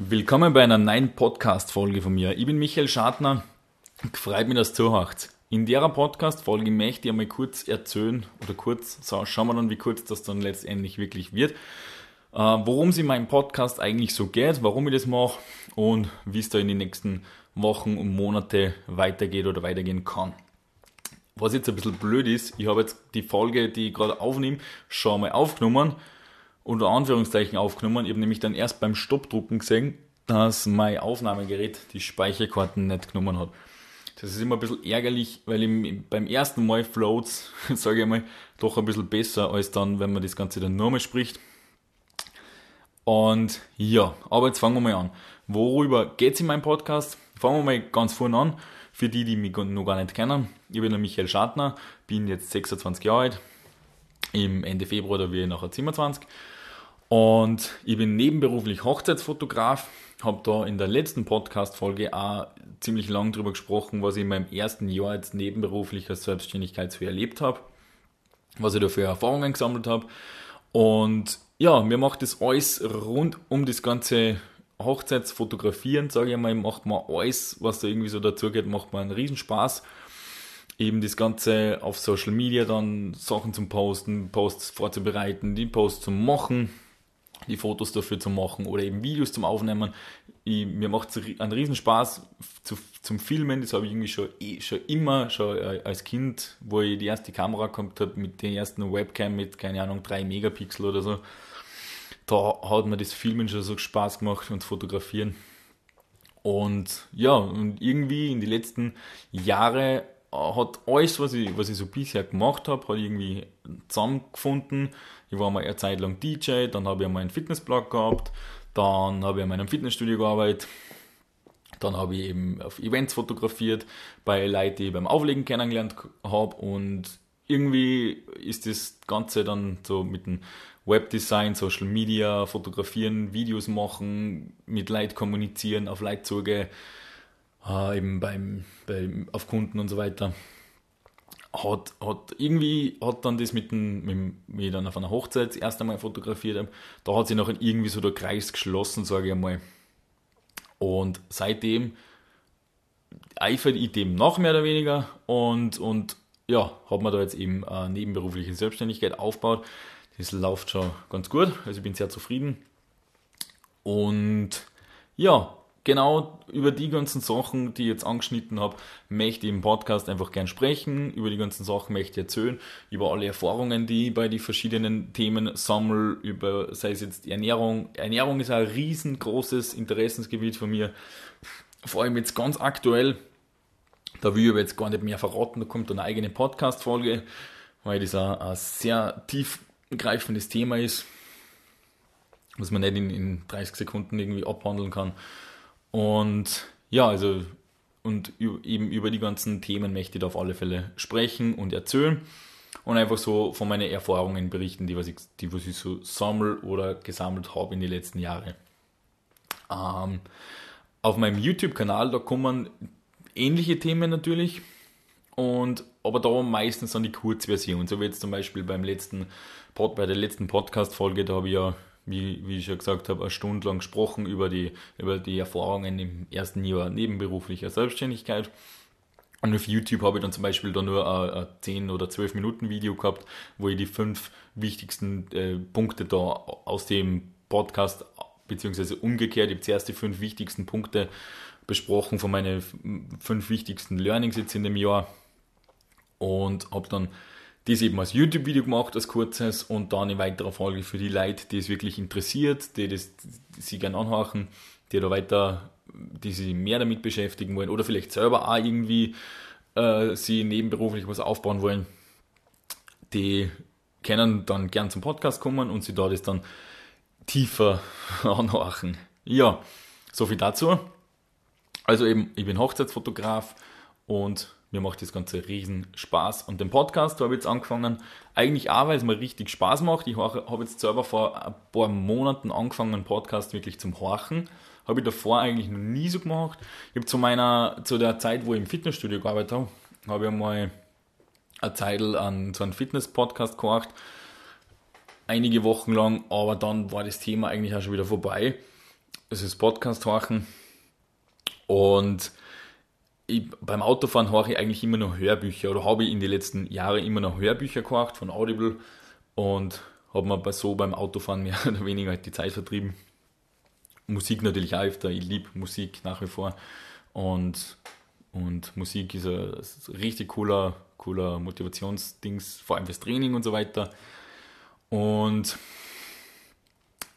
Willkommen bei einer neuen Podcast-Folge von mir. Ich bin Michael Schadner. Freut mich, dass du zuhörst. In der Podcast-Folge möchte ich einmal kurz erzählen, oder kurz, so, schauen wir dann, wie kurz das dann letztendlich wirklich wird, äh, worum es in meinem Podcast eigentlich so geht, warum ich das mache und wie es da in den nächsten Wochen und Monate weitergeht oder weitergehen kann. Was jetzt ein bisschen blöd ist, ich habe jetzt die Folge, die ich gerade aufnehme, schon mal aufgenommen unter Anführungszeichen aufgenommen. Ich habe nämlich dann erst beim Stoppdrucken gesehen, dass mein Aufnahmegerät die Speicherkarten nicht genommen hat. Das ist immer ein bisschen ärgerlich, weil im, beim ersten Mal floats, sage ich mal, doch ein bisschen besser als dann, wenn man das Ganze dann nochmal spricht. Und ja, aber jetzt fangen wir mal an. Worüber geht es in meinem Podcast? Fangen wir mal ganz vorne an. Für die, die mich noch gar nicht kennen. Ich bin der Michael Schartner, bin jetzt 26 Jahre alt. Im Ende Februar, da werde ich nachher 27. Und ich bin nebenberuflich Hochzeitsfotograf, habe da in der letzten Podcast-Folge auch ziemlich lang drüber gesprochen, was ich in meinem ersten Jahr als nebenberuflicher Selbstständigkeit so erlebt habe, was ich da für Erfahrungen gesammelt habe. Und ja, mir macht das alles rund um das ganze Hochzeitsfotografieren, sage ich mal, macht man alles, was da irgendwie so dazu geht, macht man einen Riesenspaß. Eben das Ganze auf Social Media dann Sachen zum Posten, Posts vorzubereiten, die Posts zu machen, die Fotos dafür zu machen oder eben Videos zum Aufnehmen. Ich, mir macht es einen riesen Spaß zu, zum Filmen. Das habe ich irgendwie schon, eh, schon immer, schon äh, als Kind, wo ich die erste Kamera gehabt habe mit der ersten Webcam mit, keine Ahnung, 3 Megapixel oder so. Da hat mir das Filmen schon so Spaß gemacht und Fotografieren. Und ja, und irgendwie in den letzten Jahren hat alles, was ich, was ich so bisher gemacht habe, hat irgendwie zusammengefunden. Ich war mal eine Zeit lang DJ, dann habe ich mal einen Fitnessblog gehabt, dann habe ich in meinem Fitnessstudio gearbeitet, dann habe ich eben auf Events fotografiert, bei Leuten, die ich beim Auflegen kennengelernt habe und irgendwie ist das Ganze dann so mit dem Webdesign, Social Media, Fotografieren, Videos machen, mit Leuten kommunizieren, auf Leute zugehen, äh, eben beim, beim, auf Kunden und so weiter. Hat, hat irgendwie hat dann das mit dem, mit, ich dann auf einer Hochzeit das erste Mal fotografiert habe, da hat sich noch irgendwie so der Kreis geschlossen, sage ich einmal. Und seitdem eifert ich dem noch mehr oder weniger und, und ja, hat man da jetzt eben eine nebenberufliche Selbstständigkeit aufgebaut. Das läuft schon ganz gut, also ich bin sehr zufrieden. Und ja, genau über die ganzen Sachen, die ich jetzt angeschnitten habe, möchte ich im Podcast einfach gern sprechen. Über die ganzen Sachen möchte ich erzählen, über alle Erfahrungen, die ich bei den verschiedenen Themen sammle, über, sei es jetzt die Ernährung. Ernährung ist ein riesengroßes Interessensgebiet von mir. Vor allem jetzt ganz aktuell. Da will ich aber jetzt gar nicht mehr verraten, da kommt eine eigene Podcast-Folge, weil das ein sehr tiefgreifendes Thema ist, was man nicht in, in 30 Sekunden irgendwie abhandeln kann. Und ja, also und eben über die ganzen Themen möchte ich da auf alle Fälle sprechen und erzählen und einfach so von meinen Erfahrungen berichten, die was ich, die was ich so sammle oder gesammelt habe in den letzten Jahren. Ähm, auf meinem YouTube-Kanal, da kommen ähnliche Themen natürlich, und, aber da meistens dann die Kurzversion, so wie jetzt zum Beispiel beim letzten, bei der letzten Podcast-Folge, da habe ich ja wie, wie ich schon gesagt habe, eine Stunde lang gesprochen über die, über die Erfahrungen im ersten Jahr nebenberuflicher Selbstständigkeit. Und auf YouTube habe ich dann zum Beispiel da nur ein, ein 10 oder 12 Minuten Video gehabt, wo ich die fünf wichtigsten äh, Punkte da aus dem Podcast, beziehungsweise umgekehrt, ich habe zuerst die fünf wichtigsten Punkte besprochen von meinen fünf wichtigsten Learnings jetzt in dem Jahr und habe dann das eben als YouTube-Video gemacht, als kurzes und dann in weiterer Folge für die Leute, die es wirklich interessiert, die das die sie gerne anhören, die da weiter, die sich mehr damit beschäftigen wollen oder vielleicht selber auch irgendwie äh, sie nebenberuflich was aufbauen wollen, die können dann gern zum Podcast kommen und sie da das dann tiefer anhören. Ja, so viel dazu. Also eben, ich bin Hochzeitsfotograf und mir macht das Ganze riesen Spaß. Und den Podcast habe ich jetzt angefangen, eigentlich auch, weil es mir richtig Spaß macht. Ich habe jetzt selber vor ein paar Monaten angefangen, einen Podcast wirklich zum Horchen. Habe ich davor eigentlich noch nie so gemacht. Ich habe zu meiner, zu der Zeit, wo ich im Fitnessstudio gearbeitet habe, habe ich einmal eine Zeit an so einen Fitness-Podcast gehorcht. Einige Wochen lang, aber dann war das Thema eigentlich auch schon wieder vorbei. es ist Podcast horchen und ich, beim Autofahren höre ich eigentlich immer noch Hörbücher oder habe ich in den letzten Jahren immer noch Hörbücher gehört von Audible und habe mir so beim Autofahren mehr oder weniger halt die Zeit vertrieben. Musik natürlich auch öfter, ich liebe Musik nach wie vor und, und Musik ist ein, ist ein richtig cooler, cooler Motivationsdings, vor allem fürs Training und so weiter. Und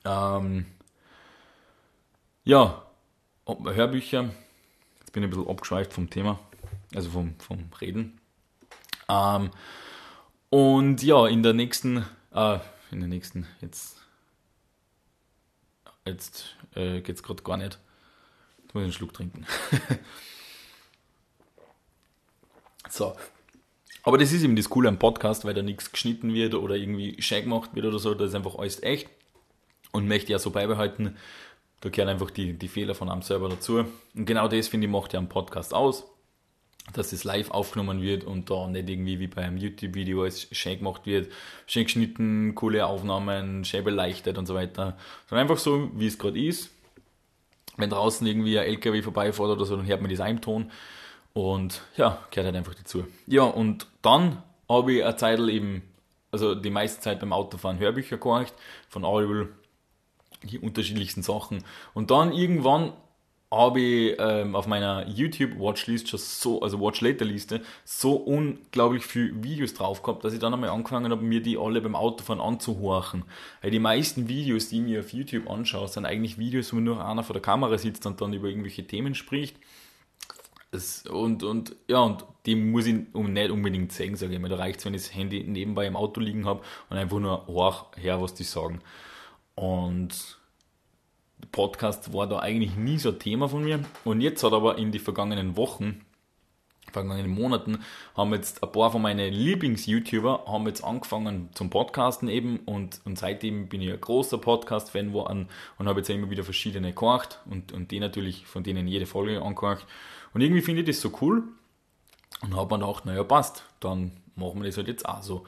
ähm, ja, Hörbücher Jetzt bin ein bisschen abgeschweift vom Thema, also vom, vom Reden. Ähm, und ja, in der nächsten, äh, in der nächsten, jetzt, jetzt äh, geht es gerade gar nicht. Jetzt muss ich einen Schluck trinken. so. Aber das ist eben das Coole am Podcast, weil da nichts geschnitten wird oder irgendwie schön gemacht wird oder so. Das ist einfach alles echt und möchte ja so beibehalten, da gehören einfach die, die Fehler von einem selber dazu. Und genau das, finde ich, macht ja einen Podcast aus, dass es live aufgenommen wird und da nicht irgendwie wie bei einem YouTube-Video alles schön gemacht wird, schön geschnitten, coole Aufnahmen, schön beleuchtet und so weiter. Sondern einfach so, wie es gerade ist. Wenn draußen irgendwie ein LKW vorbeifährt oder so, dann hört man das im Ton. Und ja, gehört halt einfach dazu. Ja, und dann habe ich eine Zeit eben, also die meiste Zeit beim Autofahren Hörbücher gehorcht, von Audible die unterschiedlichsten Sachen. Und dann irgendwann habe ich ähm, auf meiner YouTube Watchlist schon so, also Watch Later Liste, so unglaublich viele Videos drauf gehabt, dass ich dann einmal angefangen habe, mir die alle beim Autofahren anzuhorchen. Weil die meisten Videos, die ich mir auf YouTube anschaue, sind eigentlich Videos, wo nur einer vor der Kamera sitzt und dann über irgendwelche Themen spricht. Das, und, und ja, und die muss ich nicht unbedingt sehen, sage ich mal. Da reicht es, wenn ich das Handy nebenbei im Auto liegen habe und einfach nur horch her, was die sagen. Und Podcast war da eigentlich nie so Thema von mir. Und jetzt hat aber in den vergangenen Wochen, vergangenen Monaten, haben jetzt ein paar von meinen Lieblings-YouTuber haben jetzt angefangen zum Podcasten eben und, und seitdem bin ich ein großer Podcast-Fan geworden und habe jetzt immer wieder verschiedene gehorcht und, und die natürlich, von denen jede Folge angehorcht. Und irgendwie finde ich das so cool und habe mir gedacht, naja, passt, dann machen wir das halt jetzt auch so.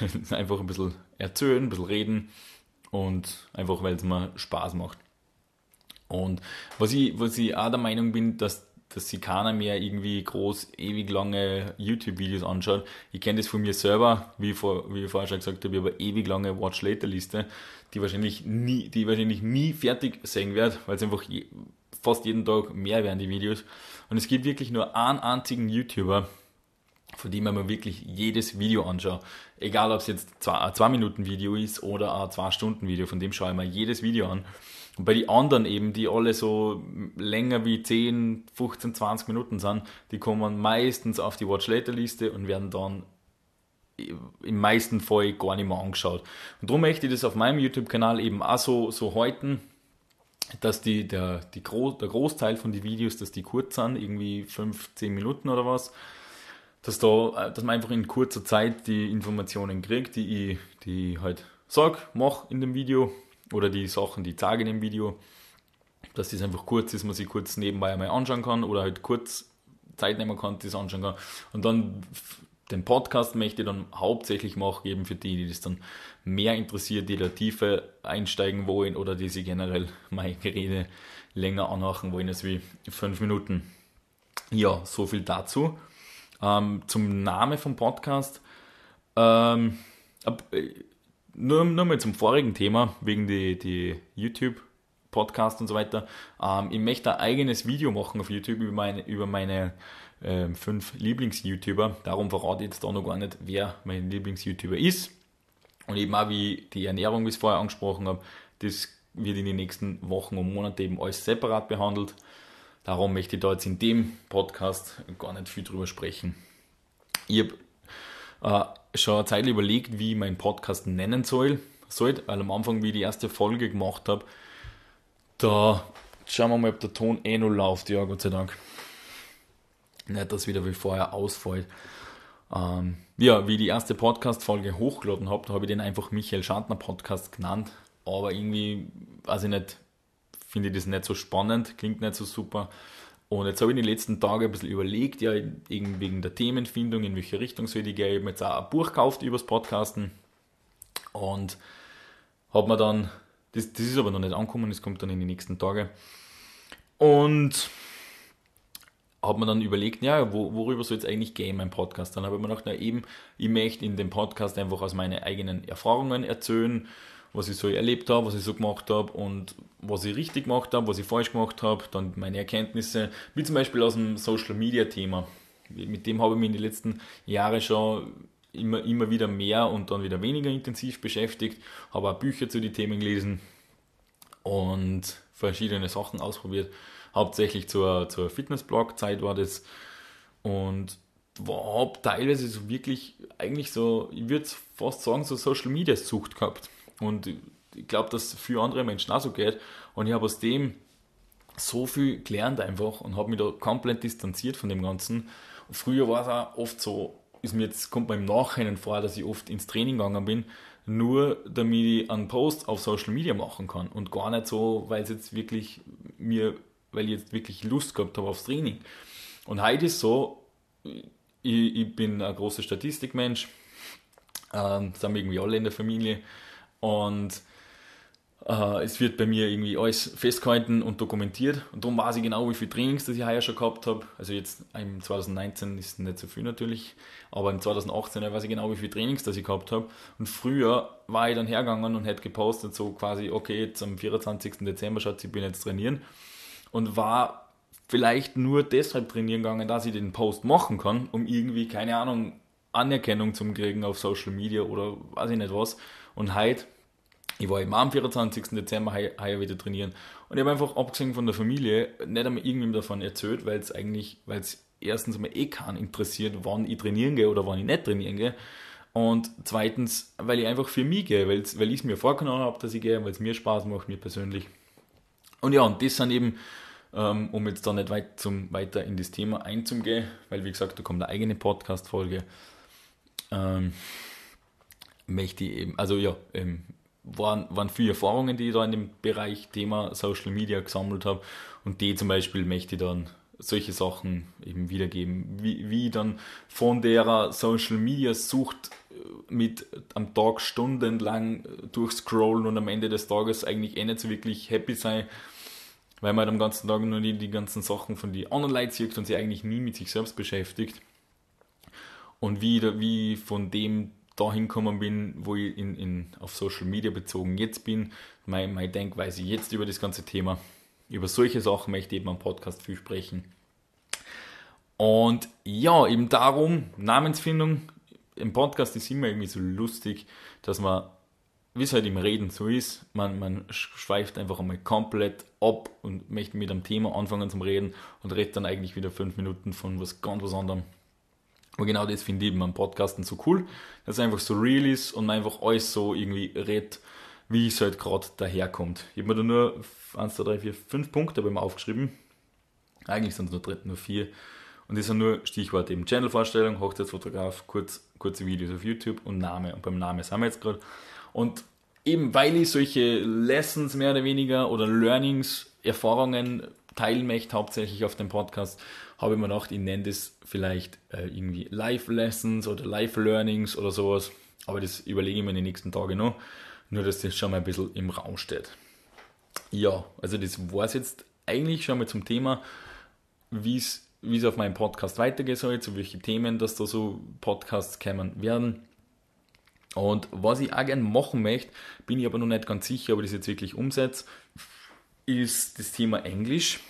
einfach ein bisschen erzählen, ein bisschen reden und einfach, weil es mir Spaß macht. Und was ich, was ich auch der Meinung bin, dass, dass sich keiner mehr irgendwie groß, ewig lange YouTube-Videos anschaut. Ich kenne das von mir selber, wie, vor, wie ich vorher schon gesagt habe, ich habe eine ewig lange Watch-Later-Liste, die wahrscheinlich nie, die wahrscheinlich nie fertig sein wird, weil es einfach je, fast jeden Tag mehr werden, die Videos. Und es gibt wirklich nur einen einzigen YouTuber, von dem man wirklich jedes Video anschaut. Egal, ob es jetzt ein 2-Minuten-Video ist oder ein 2-Stunden-Video, von dem schaue ich mir jedes Video an. Und bei den anderen eben, die alle so länger wie 10, 15, 20 Minuten sind, die kommen meistens auf die Watch Later Liste und werden dann im meisten Fall gar nicht mehr angeschaut. Und darum möchte ich das auf meinem YouTube-Kanal eben auch so, so halten, dass die, der, die Gro der Großteil von den Videos, dass die kurz sind, irgendwie 15 Minuten oder was, dass, da, dass man einfach in kurzer Zeit die Informationen kriegt, die ich, die ich halt sag, mach in dem Video oder die Sachen, die ich zeige in dem Video, dass das einfach kurz ist, man sich kurz nebenbei einmal anschauen kann oder halt kurz Zeit nehmen kann, das anschauen kann. Und dann den Podcast möchte ich dann hauptsächlich machen, eben für die, die das dann mehr interessiert, die da tiefer einsteigen wollen oder die sich generell meine Gerede länger anmachen wollen als wie fünf Minuten. Ja, so viel dazu. Ähm, zum Namen vom Podcast. Ähm, äh, nur, nur mal zum vorigen Thema, wegen die, die YouTube Podcast und so weiter. Ähm, ich möchte ein eigenes Video machen auf YouTube über meine, über meine ähm, fünf Lieblings-YouTuber. Darum verrate ich jetzt da noch gar nicht, wer mein Lieblings-YouTuber ist. Und eben auch wie die Ernährung, wie ich es vorher angesprochen habe, das wird in den nächsten Wochen und Monaten eben alles separat behandelt. Darum möchte ich da jetzt in dem Podcast gar nicht viel drüber sprechen. Ich habe äh, schon eine Zeit überlegt, wie ich meinen Podcast nennen soll, sollte, weil am Anfang, wie ich die erste Folge gemacht habe, da schauen wir mal, ob der Ton eh noch läuft, ja, Gott sei Dank. Nicht, dass wieder wie vorher ausfällt. Ähm, ja, wie ich die erste Podcast-Folge hochgeladen habe, habe ich den einfach Michael Schantner Podcast genannt, aber irgendwie, weiß ich nicht, finde ich das nicht so spannend, klingt nicht so super. Und jetzt habe ich in den letzten Tagen ein bisschen überlegt, ja, wegen der Themenfindung, in welche Richtung soll ich gehen. Ich habe jetzt auch ein Buch gekauft übers Podcasten und habe mir dann Das, das ist aber noch nicht angekommen, das kommt dann in die nächsten Tage. Und habe mir dann überlegt, ja, wo, worüber soll es eigentlich gehen, mein Podcast? Dann habe ich mir gedacht, na eben, ich möchte in dem Podcast einfach aus meinen eigenen Erfahrungen erzählen, was ich so erlebt habe, was ich so gemacht habe und was ich richtig gemacht habe, was ich falsch gemacht habe, dann meine Erkenntnisse, wie zum Beispiel aus dem Social Media Thema. Mit dem habe ich mich in den letzten Jahren schon immer, immer wieder mehr und dann wieder weniger intensiv beschäftigt, habe auch Bücher zu den Themen gelesen und verschiedene Sachen ausprobiert. Hauptsächlich zur, zur Fitnessblog-Zeit war das und habe teilweise so wirklich eigentlich so, ich würde fast sagen, so Social Media Sucht gehabt. Und ich glaube, dass es für andere Menschen auch so geht. Und ich habe aus dem so viel gelernt einfach und habe mich da komplett distanziert von dem Ganzen. Und früher war es auch oft so, ist mir jetzt, kommt mir im Nachhinein vor, dass ich oft ins Training gegangen bin, nur damit ich einen Post auf Social Media machen kann und gar nicht so, weil es jetzt wirklich mir, weil ich jetzt wirklich Lust gehabt habe aufs Training. Und heute ist so, ich, ich bin ein großer Statistikmensch, ähm, sind wir irgendwie alle in der Familie und äh, es wird bei mir irgendwie alles festgehalten und dokumentiert. Und darum weiß ich genau, wie viele Trainings das ich heuer schon gehabt habe. Also jetzt im 2019 ist nicht so viel natürlich, aber im 2018 weiß ich genau, wie viele Trainings das ich gehabt habe. Und früher war ich dann hergegangen und hätte gepostet, so quasi, okay, jetzt am 24. Dezember, Schatz, ich bin jetzt trainieren. Und war vielleicht nur deshalb trainieren gegangen, dass ich den Post machen kann, um irgendwie, keine Ahnung, Anerkennung zu kriegen auf Social Media oder weiß ich nicht was. Und heute, ich war eben am 24. Dezember heuer wieder trainieren und ich habe einfach abgesehen von der Familie nicht einmal irgendwem davon erzählt, weil es eigentlich, weil es erstens einmal eh keinen interessiert, wann ich trainieren gehe oder wann ich nicht trainieren gehe. Und zweitens, weil ich einfach für mich gehe, weil, weil ich es mir vorgenommen habe, dass ich gehe, weil es mir Spaß macht, mir persönlich. Und ja, und das sind eben, ähm, um jetzt da nicht weit zum, weiter in das Thema einzugehen, weil wie gesagt, da kommt eine eigene Podcast-Folge. Ähm, möchte ich eben, also ja, ähm, waren, waren viele Erfahrungen, die ich da in dem Bereich Thema Social Media gesammelt habe und die zum Beispiel möchte ich dann solche Sachen eben wiedergeben, wie, wie dann von der Social Media Sucht äh, mit am Tag stundenlang durchscrollen und am Ende des Tages eigentlich eh nicht so wirklich happy sein, weil man halt am ganzen Tag nur die, die ganzen Sachen von die anderen Leuten sieht und sich eigentlich nie mit sich selbst beschäftigt. Und wie, wie von dem dahin gekommen bin, wo ich in, in, auf Social Media bezogen jetzt bin, meine, meine Denkweise jetzt über das ganze Thema. Über solche Sachen möchte ich eben am Podcast viel sprechen. Und ja, eben darum, Namensfindung im Podcast ist immer irgendwie so lustig, dass man, wie es halt im Reden so ist, man, man schweift einfach einmal komplett ab und möchte mit einem Thema anfangen zum Reden und redet dann eigentlich wieder fünf Minuten von was ganz was anderem. Aber genau das finde ich eben am Podcasten so cool, dass es einfach so real ist und man einfach alles so irgendwie redet, wie es halt gerade daherkommt. Ich habe mir da nur 1, 2, 3, 4, 5 Punkte bei mir aufgeschrieben. Eigentlich sind es nur, nur vier. Und das sind nur Stichworte eben Channel-Vorstellung, Hochzeitsfotograf, kurz, kurze Videos auf YouTube und Name. Und beim Namen sind wir jetzt gerade. Und eben weil ich solche Lessons mehr oder weniger oder Learnings, Erfahrungen teilen möchte, hauptsächlich auf dem Podcast, habe ich mir gedacht, ich nenne das vielleicht äh, irgendwie Live-Lessons oder Live-Learnings oder sowas. Aber das überlege ich mir in den nächsten Tagen noch. Nur, dass das schon mal ein bisschen im Raum steht. Ja, also das war es jetzt eigentlich schon mal zum Thema, wie es auf meinem Podcast weitergehen soll, zu welchen Themen, dass da so Podcasts kommen werden. Und was ich auch gerne machen möchte, bin ich aber noch nicht ganz sicher, ob ich das jetzt wirklich umsetze, ist das Thema Englisch.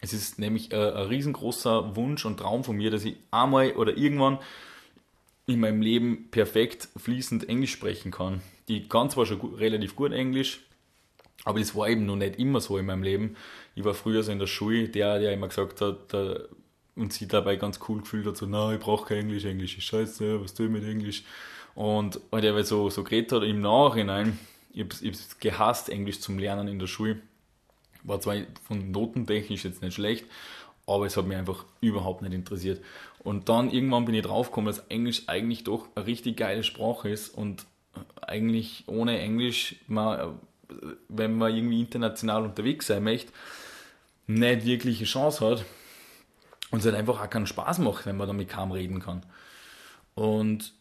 Es ist nämlich ein, ein riesengroßer Wunsch und Traum von mir, dass ich einmal oder irgendwann in meinem Leben perfekt fließend Englisch sprechen kann. Ich kann zwar schon gut, relativ gut Englisch, aber das war eben noch nicht immer so in meinem Leben. Ich war früher so in der Schule, der, der immer gesagt hat, der, und sie dabei ganz cool gefühlt hat, so, na, ich brauche kein Englisch, Englisch ist scheiße, was tue ich mit Englisch? Und weil der so, so geredet hat, im Nachhinein, ich habe es gehasst, Englisch zum Lernen in der Schule. War zwar von notentechnisch jetzt nicht schlecht, aber es hat mich einfach überhaupt nicht interessiert. Und dann irgendwann bin ich draufgekommen, dass Englisch eigentlich doch eine richtig geile Sprache ist und eigentlich ohne Englisch, man, wenn man irgendwie international unterwegs sein möchte, nicht wirklich eine Chance hat und es halt einfach auch keinen Spaß macht, wenn man damit kaum reden kann. Und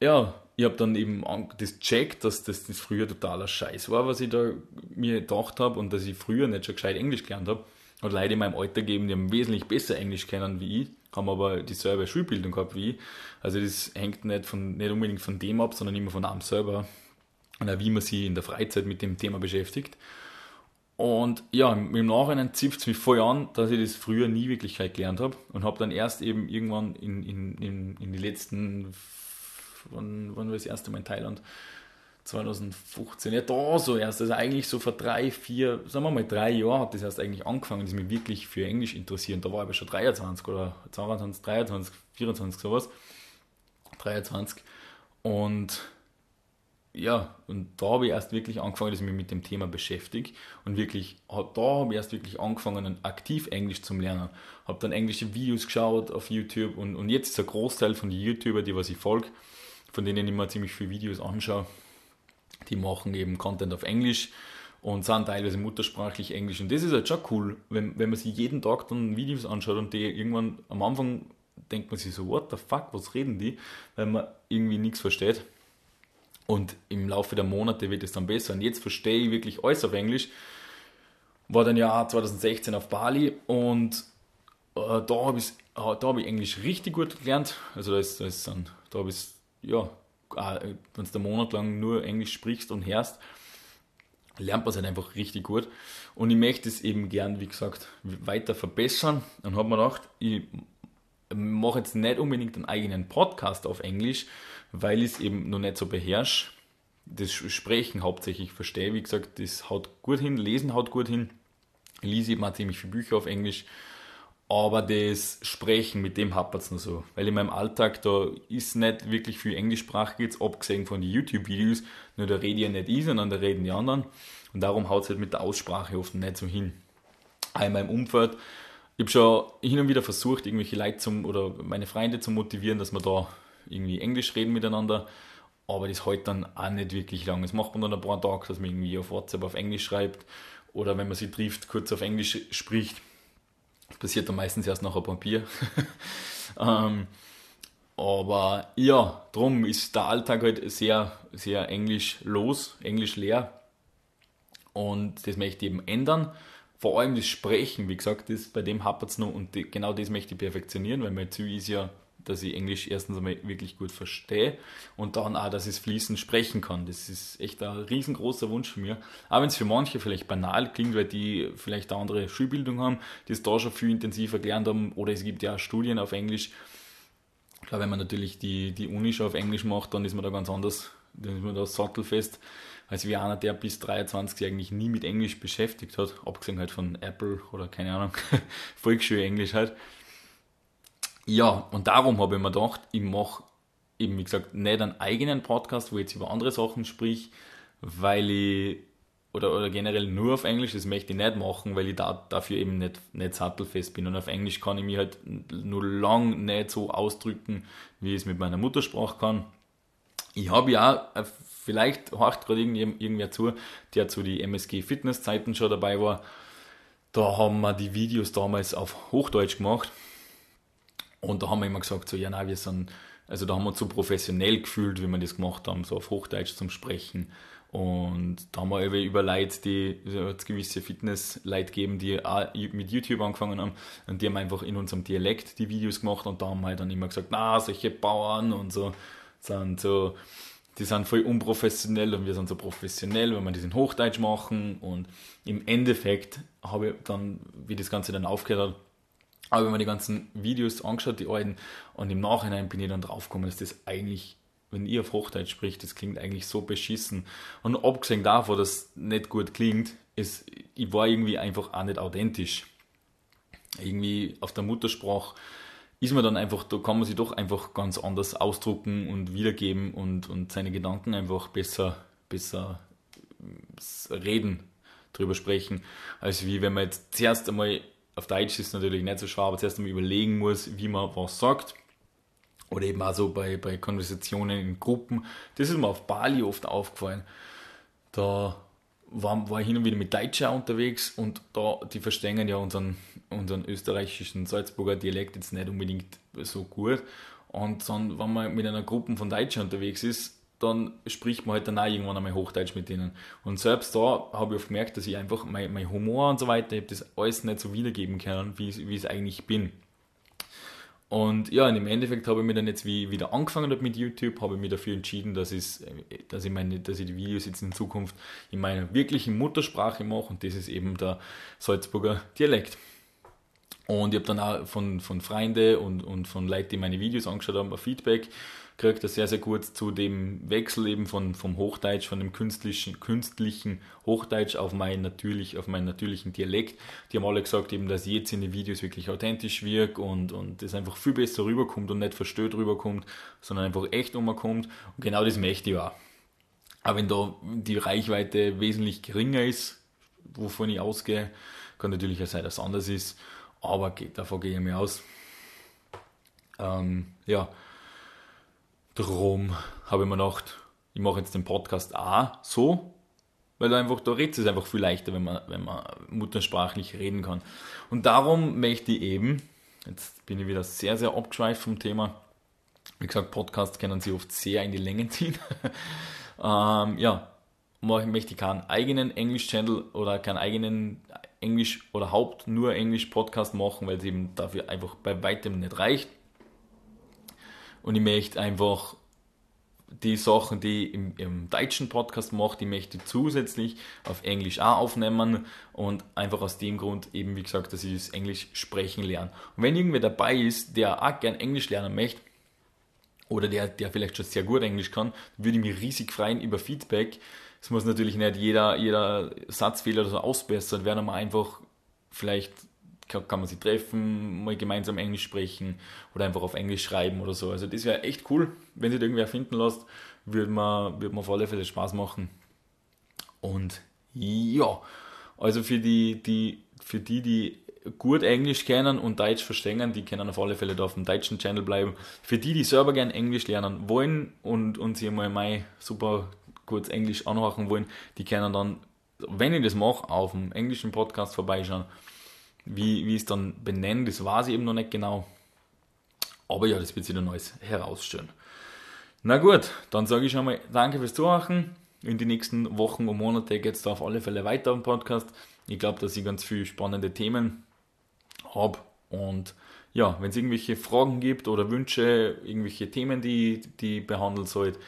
ja, ich habe dann eben das checkt, dass das, das früher totaler Scheiß war, was ich da mir gedacht habe und dass ich früher nicht schon gescheit Englisch gelernt habe. Und Leute in meinem Alter geben, die haben wesentlich besser Englisch kennen wie ich, haben aber dieselbe Schulbildung gehabt wie ich. Also das hängt nicht, von, nicht unbedingt von dem ab, sondern immer von einem selber und auch wie man sich in der Freizeit mit dem Thema beschäftigt. Und ja, im Nachhinein zipft es mich voll an, dass ich das früher nie wirklich gelernt habe und habe dann erst eben irgendwann in, in, in, in die letzten wann, wann war das erste Mal in Thailand? 2015, ja da so erst, also eigentlich so vor drei, vier, sagen wir mal drei Jahren hat das erst eigentlich angefangen, dass mich wirklich für Englisch interessieren. Da war ich aber schon 23 oder 22, 23, 24 sowas. 23 und ja, und da habe ich erst wirklich angefangen, dass ich mich mit dem Thema beschäftige und wirklich, da habe ich erst wirklich angefangen, aktiv Englisch zu lernen. Habe dann englische Videos geschaut auf YouTube und, und jetzt ist ein Großteil von den YouTuber, die was ich folge, von denen ich mir ziemlich viele Videos anschaue. Die machen eben Content auf Englisch und sind teilweise muttersprachlich Englisch. Und das ist halt schon cool, wenn, wenn man sich jeden Tag dann Videos anschaut und die irgendwann am Anfang denkt man sich so, what the fuck, was reden die? Weil man irgendwie nichts versteht. Und im Laufe der Monate wird es dann besser. Und jetzt verstehe ich wirklich alles auf Englisch. War dann ja 2016 auf Bali und äh, da habe ich, äh, hab ich Englisch richtig gut gelernt. Also da ist, da ist dann, da habe ich ja, wenn du Monat lang nur Englisch sprichst und hörst, lernt man es halt einfach richtig gut. Und ich möchte es eben gern, wie gesagt, weiter verbessern. Und habe mir gedacht, ich mache jetzt nicht unbedingt einen eigenen Podcast auf Englisch, weil ich es eben noch nicht so beherrsche. Das Sprechen hauptsächlich verstehe, wie gesagt, das haut gut hin, Lesen haut gut hin. Ich lese eben auch ziemlich viele Bücher auf Englisch aber das Sprechen, mit dem hapert es nur so. Weil in meinem Alltag, da ist nicht wirklich viel Englischsprache, jetzt abgesehen von den YouTube-Videos. Nur da rede ich ja nicht ich, sondern da reden die anderen. Und darum haut es halt mit der Aussprache oft nicht so hin. Auch in meinem Umfeld, ich habe schon hin und wieder versucht, irgendwelche Leute zum, oder meine Freunde zu motivieren, dass wir da irgendwie Englisch reden miteinander. Aber das hält dann auch nicht wirklich lang. Das macht man dann ein paar Tage, dass man irgendwie auf WhatsApp auf Englisch schreibt. Oder wenn man sie trifft, kurz auf Englisch spricht das passiert dann meistens erst nach Papier. ähm, aber ja, drum ist der Alltag halt sehr, sehr englisch los, englisch leer. Und das möchte ich eben ändern. Vor allem das Sprechen, wie gesagt, das, bei dem hapert es noch und genau das möchte ich perfektionieren, weil mein Ziel ist ja dass ich Englisch erstens einmal wirklich gut verstehe und dann auch, dass ich es fließend sprechen kann. Das ist echt ein riesengroßer Wunsch von mir. Auch wenn es für manche vielleicht banal klingt, weil die vielleicht eine andere Schulbildung haben, die es da schon viel intensiver gelernt haben oder es gibt ja auch Studien auf Englisch. Klar, wenn man natürlich die, die Uni schon auf Englisch macht, dann ist man da ganz anders, dann ist man da sattelfest, als wie einer, der bis 23 sich eigentlich nie mit Englisch beschäftigt hat, abgesehen halt von Apple oder keine Ahnung, Volksschule Englisch halt. Ja, und darum habe ich mir gedacht, ich mache eben, wie gesagt, nicht einen eigenen Podcast, wo ich jetzt über andere Sachen sprich, weil ich, oder, oder generell nur auf Englisch, das möchte ich nicht machen, weil ich da, dafür eben nicht, nicht sattelfest bin. Und auf Englisch kann ich mich halt nur lang nicht so ausdrücken, wie ich es mit meiner Muttersprache kann. Ich habe ja, äh, vielleicht horcht gerade irgendwer zu, der zu die MSG Fitness Zeiten schon dabei war. Da haben wir die Videos damals auf Hochdeutsch gemacht und da haben wir immer gesagt, so, ja, nein, wir sind, also da haben wir uns so professionell gefühlt, wie wir das gemacht haben, so auf Hochdeutsch zum Sprechen. Und da haben wir über Leute, die es gewisse Fitness-Leute geben, die auch mit YouTube angefangen haben und die haben einfach in unserem Dialekt die Videos gemacht und da haben wir halt dann immer gesagt, na, solche Bauern und so sind so, die sind voll unprofessionell und wir sind so professionell, wenn wir das in Hochdeutsch machen und im Endeffekt habe ich dann, wie das Ganze dann aufgehört hat, aber wenn man die ganzen Videos angeschaut, die alten, und im Nachhinein bin ich dann draufgekommen, dass das eigentlich, wenn ihr auf Hochdeutsch spricht, das klingt eigentlich so beschissen. Und abgesehen davon, dass es nicht gut klingt, ist, ich war irgendwie einfach auch nicht authentisch. Irgendwie auf der Muttersprache ist man dann einfach, da kann man sich doch einfach ganz anders ausdrucken und wiedergeben und, und seine Gedanken einfach besser, besser reden, drüber sprechen, als wie wenn man jetzt zuerst einmal auf Deutsch ist es natürlich nicht so schwer, aber zuerst einmal überlegen muss, wie man was sagt. Oder eben auch so bei, bei Konversationen in Gruppen. Das ist mir auf Bali oft aufgefallen. Da war, war ich hin und wieder mit Deutscher unterwegs und da, die verstehen ja unseren, unseren österreichischen Salzburger Dialekt jetzt nicht unbedingt so gut. Und dann, wenn man mit einer Gruppe von Deutschen unterwegs ist, dann spricht man halt dann auch irgendwann einmal Hochdeutsch mit denen. Und selbst da habe ich oft gemerkt, dass ich einfach mein, mein Humor und so weiter, ich habe das alles nicht so wiedergeben können, wie, ich es eigentlich bin. Und ja, und im Endeffekt habe ich mir dann jetzt wie wieder angefangen mit YouTube, habe ich mich dafür entschieden, dass, dass, ich meine, dass ich die Videos jetzt in Zukunft in meiner wirklichen Muttersprache mache und das ist eben der Salzburger Dialekt. Und ich habe dann auch von, von Freunden und, und von Leuten, die meine Videos angeschaut haben, ein Feedback kriegt er sehr, sehr gut zu dem Wechsel eben von, vom Hochdeutsch, von dem künstlichen, künstlichen Hochdeutsch auf, mein natürlich, auf meinen natürlichen Dialekt. Die haben alle gesagt, eben, dass jetzt in den Videos wirklich authentisch wirkt und, und das einfach viel besser rüberkommt und nicht verstört rüberkommt, sondern einfach echt umkommt. Und genau das möchte ich auch. Aber wenn da die Reichweite wesentlich geringer ist, wovon ich ausgehe, kann natürlich auch sein, dass es anders ist, aber davon gehe ich mir aus. Ähm, ja, Darum habe ich mir gedacht, ich mache jetzt den Podcast auch so, weil einfach, da redet es einfach viel leichter, wenn man, wenn man muttersprachlich reden kann. Und darum möchte ich eben, jetzt bin ich wieder sehr, sehr abgeschweift vom Thema, wie gesagt, Podcasts können sie oft sehr in die Länge ziehen. ähm, ja, möchte ich keinen eigenen Englisch-Channel oder keinen eigenen Englisch- oder Haupt nur Englisch-Podcast machen, weil es eben dafür einfach bei weitem nicht reicht. Und ich möchte einfach die Sachen, die ich im, im, deutschen Podcast mache, die möchte ich zusätzlich auf Englisch auch aufnehmen und einfach aus dem Grund eben, wie gesagt, dass ich das Englisch sprechen lerne. Und wenn irgendwer dabei ist, der auch gern Englisch lernen möchte, oder der, der vielleicht schon sehr gut Englisch kann, würde ich mich riesig freuen über Feedback. Es muss natürlich nicht jeder, jeder Satzfehler so ausbessert werden, aber einfach vielleicht kann, man sie treffen, mal gemeinsam Englisch sprechen oder einfach auf Englisch schreiben oder so. Also das wäre echt cool, wenn sich irgendwer finden lässt, würde man, würde man auf alle Fälle Spaß machen. Und ja, also für die, die, für die, die gut Englisch kennen und Deutsch verstehen, die können auf alle Fälle da auf dem deutschen Channel bleiben. Für die, die selber gerne Englisch lernen wollen und, und sich mal mein super kurz Englisch anhören wollen, die können dann, wenn ich das mache, auf dem englischen Podcast vorbeischauen wie, wie es dann benennen, das weiß ich eben noch nicht genau. Aber ja, das wird sich dann alles herausstellen. Na gut, dann sage ich schon mal danke fürs Zuhören. In die nächsten Wochen und Monate geht es da auf alle Fälle weiter im Podcast. Ich glaube, dass ich ganz viele spannende Themen habe. Und ja, wenn es irgendwelche Fragen gibt oder Wünsche, irgendwelche Themen, die, die behandelt sollt,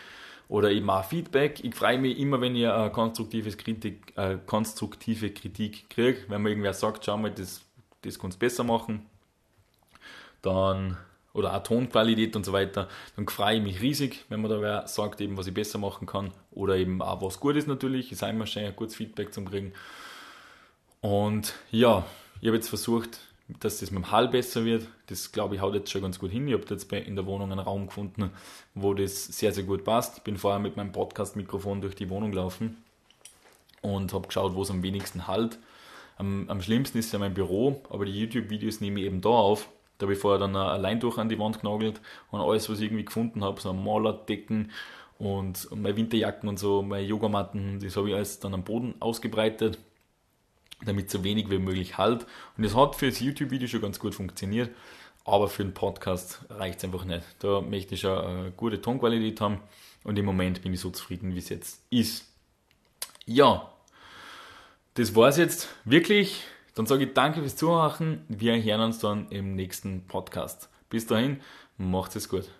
oder eben auch Feedback. Ich freue mich immer, wenn ihr konstruktives Kritik, äh, konstruktive Kritik kriegt, wenn mir irgendwer sagt, schau mal, das das kannst du besser machen. Dann, oder auch Tonqualität und so weiter, dann freue ich mich riesig, wenn man da wer sagt, eben, was ich besser machen kann. Oder eben auch was gut ist natürlich, ist immer schön, ein gutes Feedback zu kriegen. Und ja, ich habe jetzt versucht, dass das mit dem Hall besser wird. Das glaube ich haut jetzt schon ganz gut hin. Ich habe jetzt in der Wohnung einen Raum gefunden, wo das sehr, sehr gut passt. Ich bin vorher mit meinem Podcast-Mikrofon durch die Wohnung gelaufen und habe geschaut, wo es am wenigsten halt. Am, am schlimmsten ist ja mein Büro, aber die YouTube-Videos nehme ich eben da auf. Da habe ich vorher dann allein durch an die Wand genagelt und alles, was ich irgendwie gefunden habe, so Malerdecken und meine Winterjacken und so, meine Yogamatten, das habe ich alles dann am Boden ausgebreitet, damit so wenig wie möglich halt. Und das hat für das YouTube-Video schon ganz gut funktioniert, aber für den Podcast reicht es einfach nicht. Da möchte ich schon eine gute Tonqualität haben und im Moment bin ich so zufrieden, wie es jetzt ist. Ja, das war's jetzt wirklich. Dann sage ich danke fürs Zuhören. Wir hören uns dann im nächsten Podcast. Bis dahin, macht es gut.